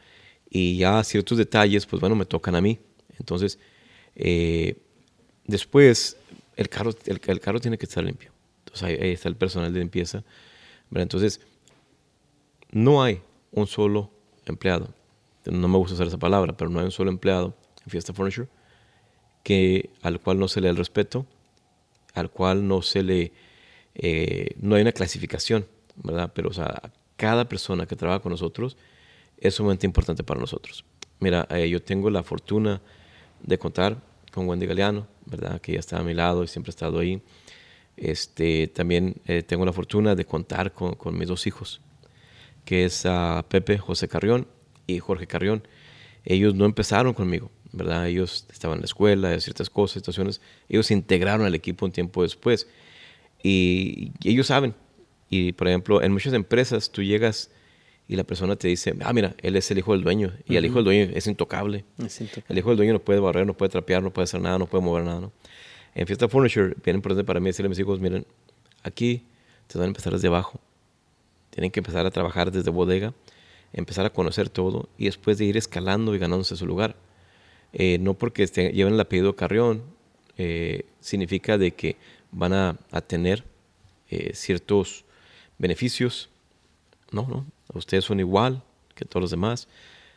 Y ya ciertos detalles, pues bueno, me tocan a mí. Entonces, eh, después, el carro, el, carro tiene que estar limpio. Entonces, ahí, está el personal de limpieza. Entonces, no hay un solo empleado. No me gusta usar esa palabra, pero no hay un solo empleado en Fiesta Furniture que, al cual no se le da el respeto, al cual no se le... Eh, no hay una clasificación, ¿verdad? Pero, o sea, cada persona que trabaja con nosotros es sumamente importante para nosotros. Mira, eh, yo tengo la fortuna de contar con Wendy Galeano, ¿verdad? Que ya está a mi lado y siempre ha estado ahí. Este, también eh, tengo la fortuna de contar con, con mis dos hijos, que es a Pepe José Carrión y Jorge Carrión. Ellos no empezaron conmigo, ¿verdad? Ellos estaban en la escuela, de ciertas cosas, situaciones. Ellos se integraron al equipo un tiempo después. Y, y ellos saben. Y, por ejemplo, en muchas empresas tú llegas y la persona te dice, ah, mira, él es el hijo del dueño y el hijo del dueño es intocable. El hijo del dueño no puede barrer, no puede trapear, no puede hacer nada, no puede mover nada. ¿no? En Fiesta Furniture, bien importante para mí decirle a mis hijos, miren, aquí te van a empezar desde abajo. Tienen que empezar a trabajar desde bodega, empezar a conocer todo y después de ir escalando y ganándose su lugar. Eh, no porque lleven el apellido Carrión, eh, significa de que van a, tener eh, ciertos beneficios. No, no, ustedes son igual que todos los demás.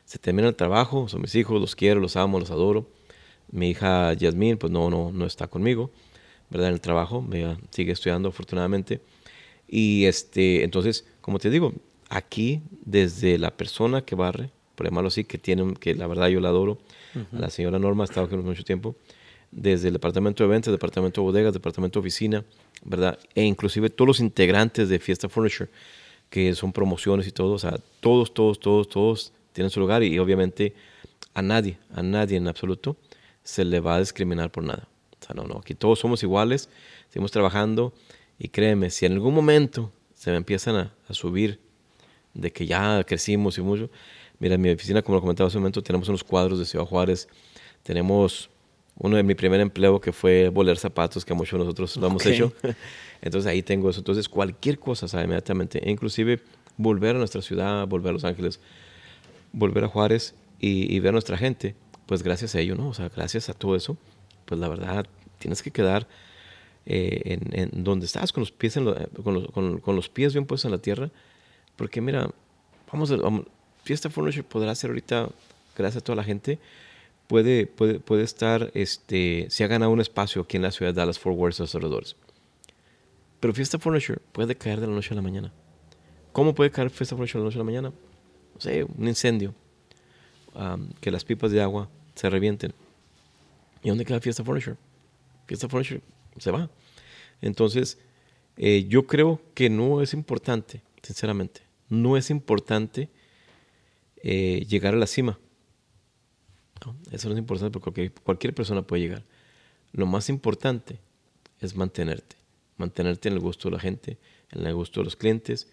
Se termina el trabajo, son mis hijos, los quiero, los amo, los adoro. Mi hija Yasmín, pues no, no, no está conmigo, ¿verdad? En el trabajo, me sigue estudiando afortunadamente. Y este, entonces, como te digo, aquí desde la persona que barre, por llamarlo así, que tiene, que la verdad yo la adoro, la señora Norma ha estado aquí mucho tiempo, desde el departamento de ventas, departamento de bodegas, departamento de oficina, ¿verdad? E inclusive todos los integrantes de Fiesta Furniture, que son promociones y todo, o sea, todos, todos, todos, todos tienen su lugar y, obviamente a nadie, a nadie en absoluto se le va a discriminar por nada. O sea, no, no, aquí todos somos iguales, seguimos trabajando y créeme, si en algún momento se me empiezan a, subir de que ya crecimos y mucho, mira, en mi oficina, como lo comentaba hace un momento, tenemos unos cuadros de Ciudad Juárez, tenemos uno de mi primer empleo que fue voler zapatos, que muchos de nosotros lo hemos hecho. Entonces ahí tengo eso. Entonces cualquier cosa, ¿sabe? Inmediatamente. E inclusive volver a nuestra ciudad, volver a Los Ángeles, volver a Juárez y, ver a nuestra gente, pues gracias a ello, ¿no? O sea, gracias a todo eso, pues la verdad tienes que quedar eh, en, donde estás, con los, pies en con, los, pies bien puestos en la tierra. Porque mira, vamos a... Vamos, Fiesta Furniture podrá ser ahorita, gracias a toda la gente, puede, puede, puede estar, este, se ha ganado un espacio aquí en la ciudad de Dallas, Fort Worth, los alrededores. Pero Fiesta Furniture puede caer de la noche a la mañana. ¿Cómo puede caer Fiesta Furniture de la noche a la mañana? No sé, un incendio, que las pipas de agua se revienten. ¿Y dónde queda Fiesta Furniture? Fiesta Furniture se va. Entonces, eh, yo creo que no es importante, sinceramente, no es importante eh, llegar a la cima eso no es importante porque cualquier persona puede llegar. Lo más importante es mantenerte, mantenerte en el gusto de la gente, en el gusto de los clientes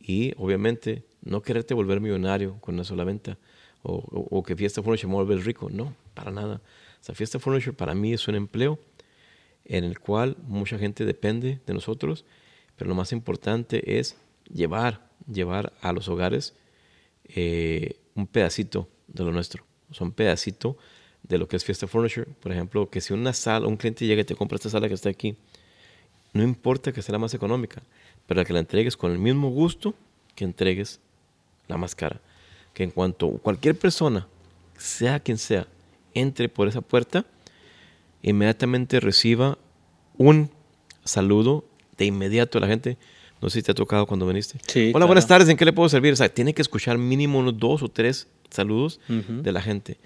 y obviamente no quererte volver millonario con una sola venta o, que Fiesta Furniture me vuelve rico. No, para nada. O sea, Fiesta Furniture para mí es un empleo en el cual mucha gente depende de nosotros, pero lo más importante es llevar, llevar a los hogares eh, un pedacito de lo nuestro son pedacito de lo que es Fiesta Furniture. Por ejemplo, que si una sala, un cliente llega y te compra esta sala que está aquí, no importa que sea la más económica, pero que la entregues con el mismo gusto que entregues la más cara. Que en cuanto cualquier persona, sea quien sea, entre por esa puerta, inmediatamente reciba un saludo de inmediato a la gente. No sé si te ha tocado cuando viniste. Hola, buenas tardes, ¿en qué le puedo servir? O sea, tiene que escuchar mínimo unos dos o tres saludos de la gente.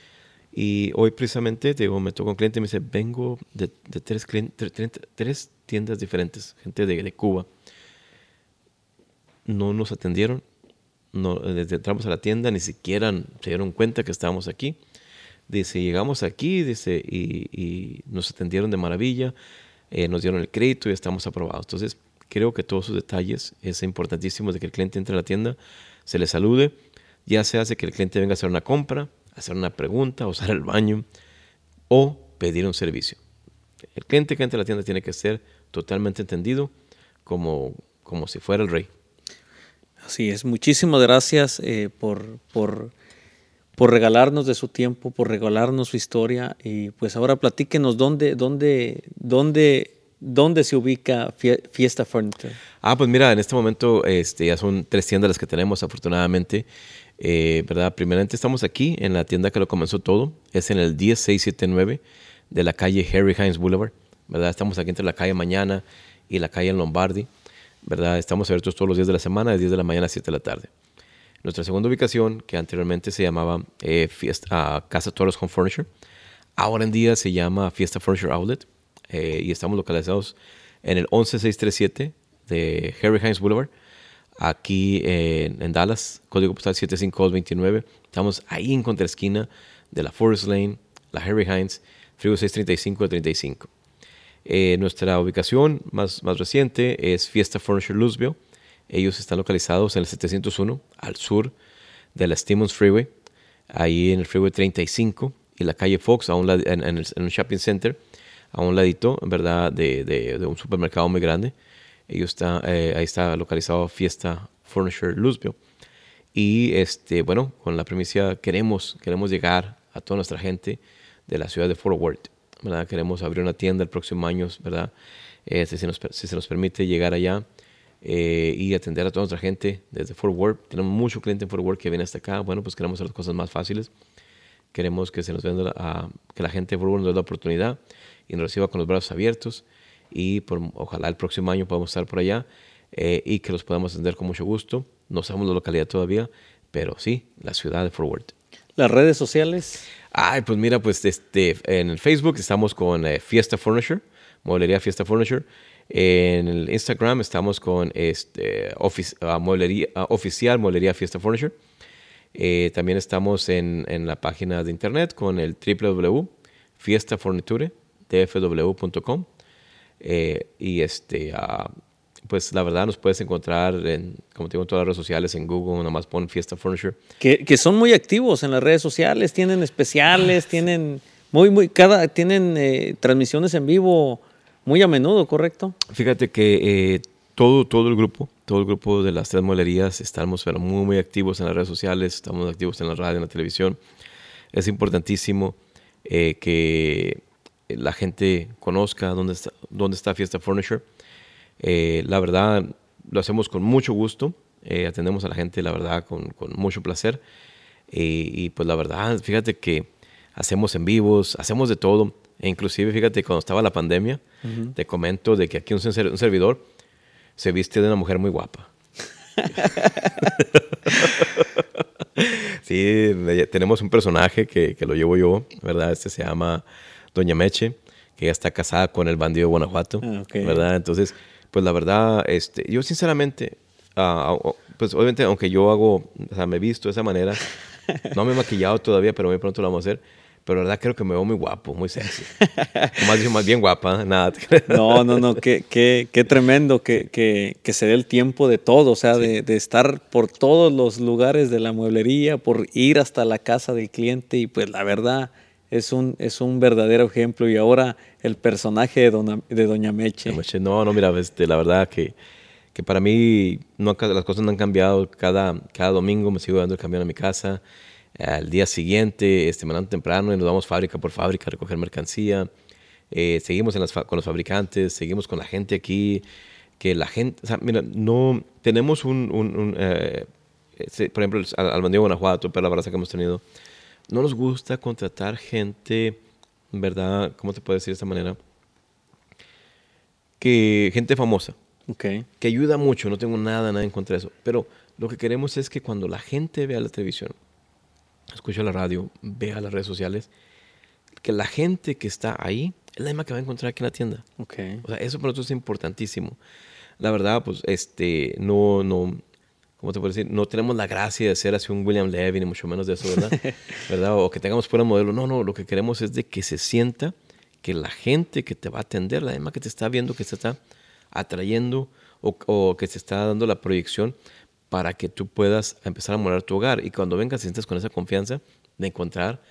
Y hoy precisamente digo, me tocó un cliente y me dice, vengo de, tres, tres, tiendas diferentes, gente de, Cuba. No nos atendieron, no, desde entramos a la tienda ni siquiera se dieron cuenta que estábamos aquí. Dice, llegamos aquí dice, y, nos atendieron de maravilla, eh, nos dieron el crédito y estamos aprobados. Entonces, creo que todos esos detalles es importantísimo de que el cliente entre a la tienda, se le salude, ya se hace que el cliente venga a hacer una compra, hacer una pregunta, usar el baño o pedir un servicio. El cliente que entra a la tienda tiene que ser totalmente entendido como, como si fuera el rey. Así es. Muchísimas gracias eh, por, por, por regalarnos de su tiempo, por regalarnos su historia. Y pues ahora platíquenos dónde, dónde, dónde, dónde se ubica Fiesta Furniture. Ah, pues mira, en este momento este, ya son tres tiendas las que tenemos, afortunadamente. Eh, ¿verdad? Primeramente estamos aquí en la tienda que lo comenzó todo, es en el 10679 de la calle Harry Hines Boulevard, ¿verdad? Estamos aquí entre la calle Mañana y la calle Lombardi, ¿verdad? Estamos abiertos todos los días de la semana, de 10 de la mañana a 7 de la tarde. Nuestra segunda ubicación, que anteriormente se llamaba eh, Fiesta, Casa Toros Home Furniture, ahora en día se llama Fiesta Furniture Outlet eh, y estamos localizados en el 11637 de Harry Hines Boulevard, aquí en, Dallas, código postal 75229. Estamos ahí en contraesquina de la Forest Lane, la Harry Hines, frío 635 35. Eh, nuestra ubicación más, más reciente es Fiesta Furniture Louisville ellos están localizados en el 701 al sur de la Stevens Freeway, ahí en el Freeway 35 y la calle Fox, a un en, en, un shopping center, a un ladito, ¿verdad?, de, de, un supermercado muy grande. Ellos está, eh, ahí está localizado Fiesta Furniture Louisville. Y este, bueno, con la premisa queremos, queremos llegar a toda nuestra gente de la ciudad de Fort Worth. ¿verdad? Queremos abrir una tienda el próximo año, ¿verdad? Eh, si, nos, si, se nos permite llegar allá eh, y atender a toda nuestra gente desde Fort Worth. Tenemos mucho cliente en Fort Worth que viene hasta acá. Bueno, pues queremos hacer las cosas más fáciles. Queremos que se nos venda a, que la gente de Fort Worth nos dé la oportunidad y nos reciba con los brazos abiertos. Y por, ojalá el próximo año podamos estar por allá eh, y que los podamos atender con mucho gusto. No sabemos la localidad todavía, pero sí, la ciudad de Fort Worth. ¿Las redes sociales? Ay, pues mira, pues este, en el Facebook estamos con eh, Fiesta Furniture, Mueblería Fiesta Furniture. En el Instagram estamos con este, ah, ah, oficial Mueblería Fiesta Furniture. Eh, también estamos en, en, la página de internet con el www.fiestaforniture.tfw.com. Eh, y este, uh, pues la verdad nos puedes encontrar en, como te digo, en todas las redes sociales, en Google, nada más pon Fiesta Furniture. Que, que son muy activos en las redes sociales, tienen especiales, tienen muy, muy, cada, tienen eh, transmisiones en vivo muy a menudo, ¿correcto? Fíjate que eh, todo, todo el grupo, todo el grupo de las tres molerías estamos muy, muy activos en las redes sociales, estamos activos en la radio, en la televisión. Es importantísimo eh, que la gente conozca dónde está, dónde está Fiesta Furniture. Eh, la verdad, lo hacemos con mucho gusto, atendemos a la gente, la verdad, con, con mucho placer. y pues la verdad, fíjate que hacemos en vivos, hacemos de todo. E inclusive, fíjate, cuando estaba la pandemia, te comento de que aquí un, un servidor se viste de una mujer muy guapa. sí, tenemos un personaje que, que, lo llevo yo, ¿verdad? Este se llama Doña Meche, que ya está casada con el bandido de Guanajuato, ah, ¿verdad? Entonces, pues la verdad, este, yo sinceramente, ah, ah, pues obviamente, aunque yo hago, o sea, me he visto de esa manera, no me he maquillado todavía, pero muy pronto lo vamos a hacer pero la verdad creo que me veo muy guapo, muy sexy. más, más bien guapa, nada. no, no, no, qué, qué, qué tremendo que, que, que, se dé el tiempo de todo, o sea, de, de, estar por todos los lugares de la mueblería, por ir hasta la casa del cliente y pues la verdad es un, es un verdadero ejemplo y ahora el personaje de, Dona, de Doña Meche. No, no, mira, este, la verdad que, que para mí no, las cosas no han cambiado, cada, cada domingo me sigo dando el camión a mi casa al día siguiente, este, mandan temprano y nos vamos fábrica por fábrica a recoger mercancía. Eh, seguimos en las con los fabricantes, seguimos con la gente aquí, que la gente, o sea, mira, no, tenemos un, un, eh, por ejemplo, al, de Guanajuato, pero la verdad que hemos tenido, no nos gusta contratar gente, ¿verdad? ¿Cómo te puedo decir de esta manera? Que gente famosa. Okay. Que ayuda mucho, no tengo nada, nada en contra de eso. Pero lo que queremos es que cuando la gente vea la televisión, escucha la radio, vea las redes sociales, que la gente que está ahí es la misma que va a encontrar aquí en la tienda. Okay. O sea, eso para nosotros es importantísimo. La verdad, pues, este, no, no, ¿cómo te puedo decir? No tenemos la gracia de ser así un William Levy, ni mucho menos de eso, ¿verdad? ¿verdad? O que tengamos fuera modelo. No, no, lo que queremos es de que se sienta que la gente que te va a atender, la misma que te está viendo, que se está atrayendo o, o que se está dando la proyección, para que tú puedas empezar a morar tu hogar. Y cuando vengas, sientes con esa confianza de encontrar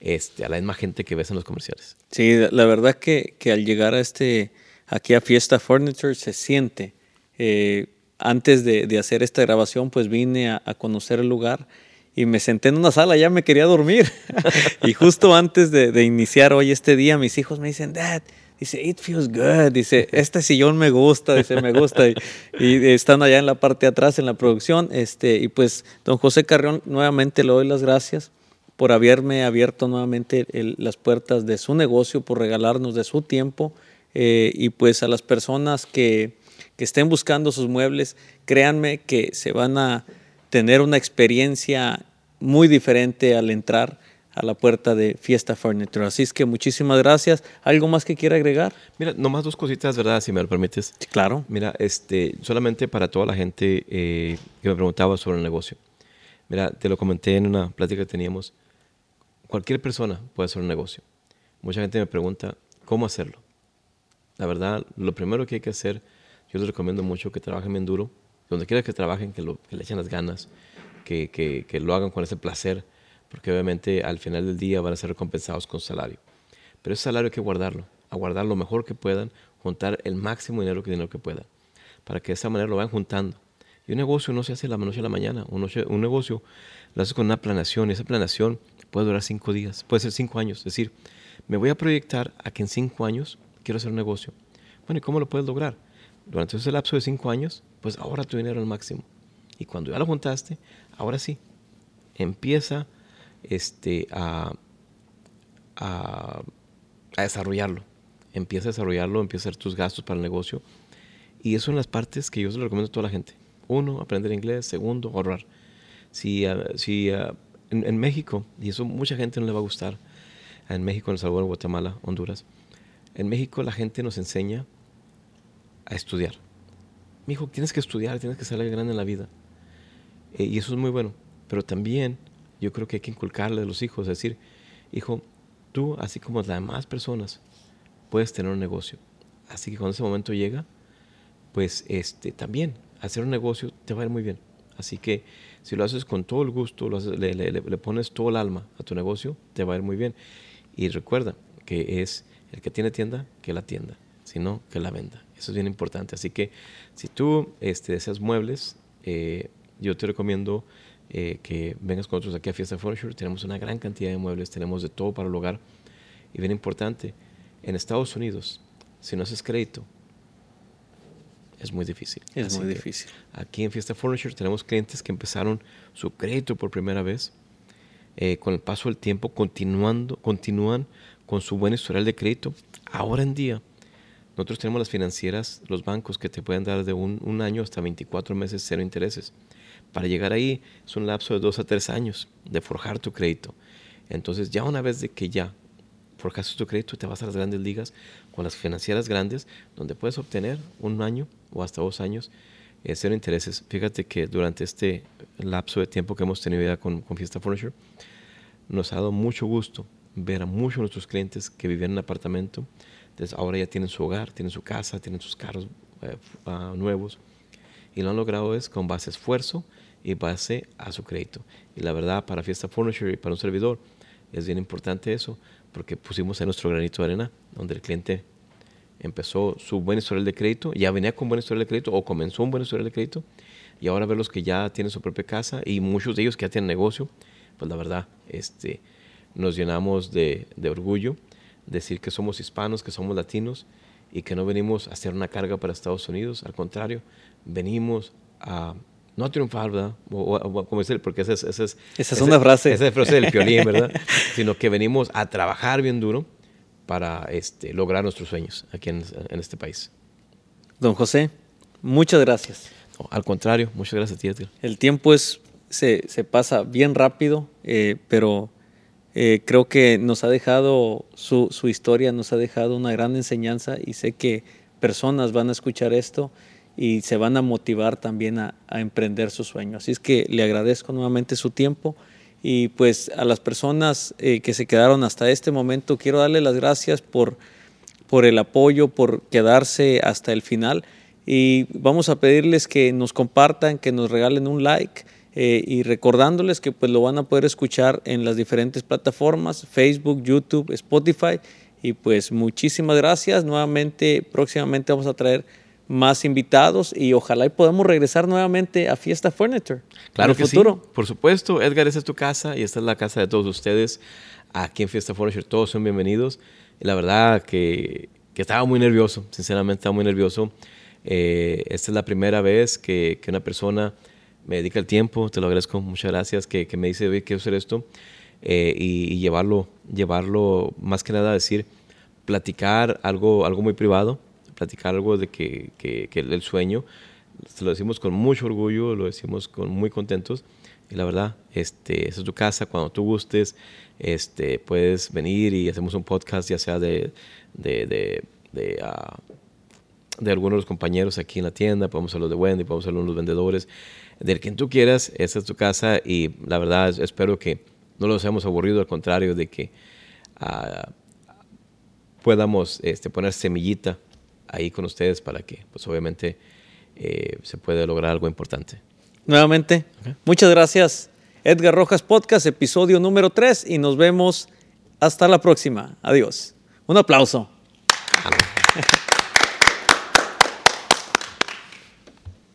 este, a la misma gente que ves en los comerciales. Sí, la verdad que, que al llegar a este, aquí a Fiesta Furniture se siente. Eh, antes de, hacer esta grabación, pues vine a, a, conocer el lugar y me senté en una sala, ya me quería dormir. y justo antes de, de, iniciar hoy este día, mis hijos me dicen, Dad, dice, it feels good, dice, este sillón me gusta, dice, me gusta. Y, y, están allá en la parte de atrás, en la producción. Este, y pues, don José Carrión, nuevamente le doy las gracias por haberme abierto nuevamente el, las puertas de su negocio, por regalarnos de su tiempo. Eh, y pues a las personas que, que estén buscando sus muebles, créanme que se van a tener una experiencia muy diferente al entrar a la puerta de Fiesta Furniture. Así es que muchísimas gracias. ¿Algo más que quiera agregar? Mira, nomás dos cositas, ¿verdad? Si me lo permites. claro. Mira, este, solamente para toda la gente eh, que me preguntaba sobre el negocio. Mira, te lo comenté en una plática que teníamos. Cualquier persona puede hacer un negocio. Mucha gente me pregunta cómo hacerlo. La verdad, lo primero que hay que hacer, yo les recomiendo mucho que trabajen bien duro, donde quiera que trabajen, que, lo, que le echen las ganas, que, que, que, lo hagan con ese placer, porque obviamente al final del día van a ser recompensados con salario. Pero ese salario hay que guardarlo, a guardar lo mejor que puedan, juntar el máximo dinero que dinero que puedan, para que de esa manera lo vayan juntando. Y un negocio no se hace la noche a la mañana, un, noche, un negocio lo haces con una planación, y esa planación puede durar cinco días, puede ser cinco años, es decir, me voy a proyectar a que en cinco años quiero hacer un negocio. Bueno, ¿y cómo lo puedes lograr? Durante ese lapso de cinco años, pues ahora tu dinero al máximo. Y cuando ya lo juntaste, ahora sí, empieza este, a, a, desarrollarlo. Empieza a desarrollarlo, empieza a hacer tus gastos para el negocio. Y eso son las partes que yo se lo recomiendo a toda la gente. Uno, aprender inglés. Segundo, ahorrar. Si, si en, México, y eso mucha gente no le va a gustar, en México, en Salvador, Guatemala, Honduras, en México la gente nos enseña a estudiar. Mi hijo, tienes que estudiar, tienes que salir grande en la vida. Eh, y eso es muy bueno. Pero también yo creo que hay que inculcarle a los hijos, es decir, hijo, tú, así como las demás personas, puedes tener un negocio. Así que cuando ese momento llega, pues este, también hacer un negocio te va a ir muy bien. Así que si lo haces con todo el gusto, lo haces, le, le, le, pones todo el alma a tu negocio, te va a ir muy bien. Y recuerda que es el que tiene tienda, que la tienda, si no, que la venda. Eso es bien importante. Así que si tú este, deseas muebles, eh, yo te recomiendo eh, que vengas con nosotros aquí a Fiesta Furniture. Tenemos una gran cantidad de muebles, tenemos de todo para el hogar. Y bien importante, en Estados Unidos, si no haces crédito, es muy difícil. Es Así muy difícil. Aquí en Fiesta Furniture tenemos clientes que empezaron su crédito por primera vez. Eh, con el paso del tiempo, continuando, continúan con su buen historial de crédito. Ahora en día, nosotros tenemos las financieras, los bancos que te pueden dar de un, un, año hasta 24 meses cero intereses. Para llegar ahí es un lapso de dos a tres años de forjar tu crédito. Entonces ya una vez de que ya forjaste tu crédito, te vas a las grandes ligas con las financieras grandes, donde puedes obtener un año o hasta dos años eh, cero intereses. Fíjate que durante este lapso de tiempo que hemos tenido ya con, con Fiesta Furniture, nos ha dado mucho gusto ver a muchos de nuestros clientes que vivían en apartamento, entonces ahora ya tienen su hogar, tienen su casa, tienen sus carros eh, uh, nuevos y lo han logrado es con base esfuerzo y base a su crédito. Y la verdad para Fiesta Furniture y para un servidor es bien importante eso porque pusimos en nuestro granito de arena donde el cliente empezó su buen historial de crédito, ya venía con buen historial de crédito o comenzó un buen historial de crédito y ahora ver los que ya tienen su propia casa y muchos de ellos que ya tienen negocio, pues la verdad este, nos llenamos de, de orgullo decir que somos hispanos, que somos latinos y que no venimos a hacer una carga para Estados Unidos, al contrario, venimos a no triunfar, ¿verdad? O, o, o como decir, porque esa es, esa es, esa es una frase. Esa es frase del piolín, ¿verdad? Sino que venimos a trabajar bien duro para este, lograr nuestros sueños aquí en, en este país. Don José, muchas gracias. No, al contrario, muchas gracias a ti, Edgar. El tiempo es, se, se pasa bien rápido, eh, pero eh, creo que nos ha dejado su, su, historia, nos ha dejado una gran enseñanza y sé que personas van a escuchar esto y se van a motivar también a, a emprender su sueño. Así es que le agradezco nuevamente su tiempo y pues a las personas eh, que se quedaron hasta este momento quiero darle las gracias por, por el apoyo, por quedarse hasta el final y vamos a pedirles que nos compartan, que nos regalen un like eh, y recordándoles que pues lo van a poder escuchar en las diferentes plataformas, Facebook, YouTube, Spotify. Y pues muchísimas gracias. Nuevamente, próximamente vamos a traer más invitados y ojalá y podamos regresar nuevamente a Fiesta Furniture. Claro en que el futuro. sí, por supuesto. Edgar, esta es tu casa y esta es la casa de todos ustedes. Aquí en Fiesta Furniture todos son bienvenidos. Y la verdad que, que estaba muy nervioso, sinceramente estaba muy nervioso. Eh, esta es la primera vez que, que, una persona me dedica el tiempo, te lo agradezco, muchas gracias, que, que me dice, oye, quiero hacer esto. Eh, y, y, llevarlo, llevarlo, más que nada a decir, platicar algo, algo muy privado, platicar algo de que, que, el sueño, lo decimos con mucho orgullo, lo decimos con muy contentos. Y la verdad, este, esa es tu casa, cuando tú gustes, este, puedes venir y hacemos un podcast, ya sea de, de, de, de, de algunos de los compañeros aquí en la tienda, podemos hablar de Wendy, podemos de los vendedores, del quien tú quieras, esa es tu casa y la verdad espero que no los hayamos aburrido, al contrario de que uh, podamos este, poner semillita ahí con ustedes para que, pues obviamente, eh, se pueda lograr algo importante. Nuevamente, okay. muchas gracias. Edgar Rojas Podcast, episodio número 3 y nos vemos hasta la próxima. Adiós. Un aplauso.